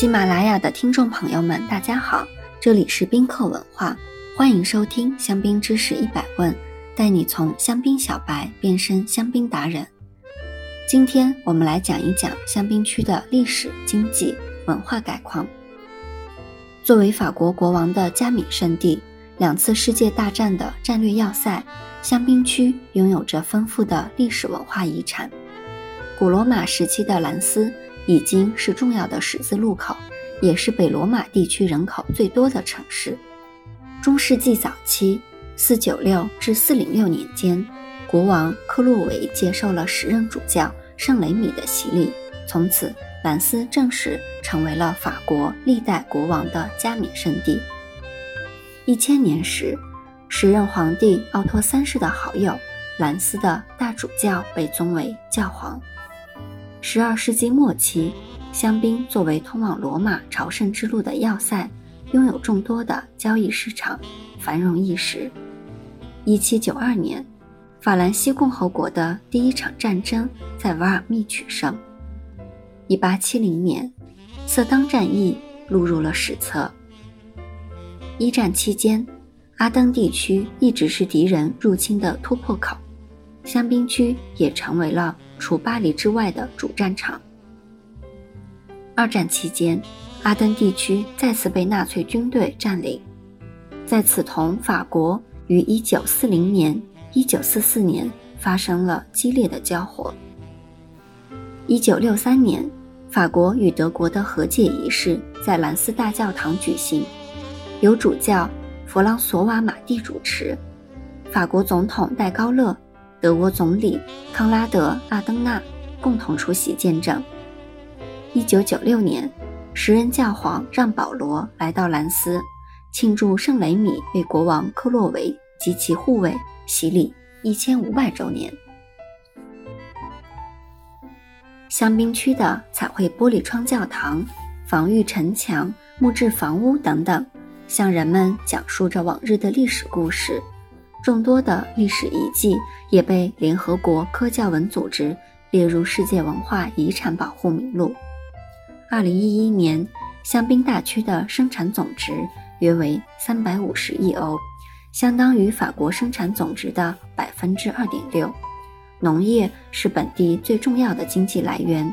喜马拉雅的听众朋友们，大家好，这里是宾客文化，欢迎收听香槟知识一百问，带你从香槟小白变身香槟达人。今天我们来讲一讲香槟区的历史、经济、文化概况。作为法国国王的加冕圣地，两次世界大战的战略要塞，香槟区拥有着丰富的历史文化遗产。古罗马时期的兰斯已经是重要的十字路口，也是北罗马地区人口最多的城市。中世纪早期（四九六至四零六年间），国王克洛维接受了时任主教圣雷米的洗礼，从此。兰斯正式成为了法国历代国王的加冕圣地。一千年时，时任皇帝奥托三世的好友兰斯的大主教被尊为教皇。十二世纪末期，香槟作为通往罗马朝圣之路的要塞，拥有众多的交易市场，繁荣一时。一七九二年，法兰西共和国的第一场战争在瓦尔密取胜。一八七零年，色当战役录入了史册。一战期间，阿登地区一直是敌人入侵的突破口，香槟区也成为了除巴黎之外的主战场。二战期间，阿登地区再次被纳粹军队占领，在此同法国于一九四零年、一九四四年发生了激烈的交火。一九六三年。法国与德国的和解仪式在兰斯大教堂举行，由主教弗朗索瓦马蒂主持，法国总统戴高乐、德国总理康拉德阿登纳共同出席见证。一九九六年，时任教皇让保罗来到兰斯，庆祝圣雷米为国王克洛维及其护卫洗礼一千五百周年。香槟区的彩绘玻璃窗教堂、防御城墙、木质房屋等等，向人们讲述着往日的历史故事。众多的历史遗迹也被联合国科教文组织列入世界文化遗产保护名录。二零一一年，香槟大区的生产总值约为三百五十亿欧，相当于法国生产总值的百分之二点六。农业是本地最重要的经济来源，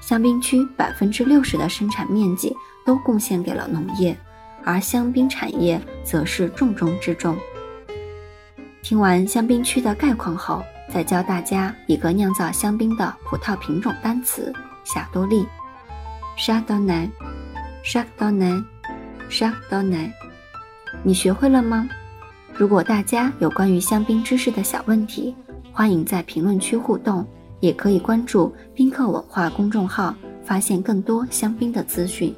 香槟区百分之六十的生产面积都贡献给了农业，而香槟产业则是重中之重。听完香槟区的概况后，再教大家一个酿造香槟的葡萄品种单词：霞多丽 （Chardonnay），Chardonnay，Chardonnay。你学会了吗？如果大家有关于香槟知识的小问题，欢迎在评论区互动，也可以关注宾客文化公众号，发现更多香槟的资讯。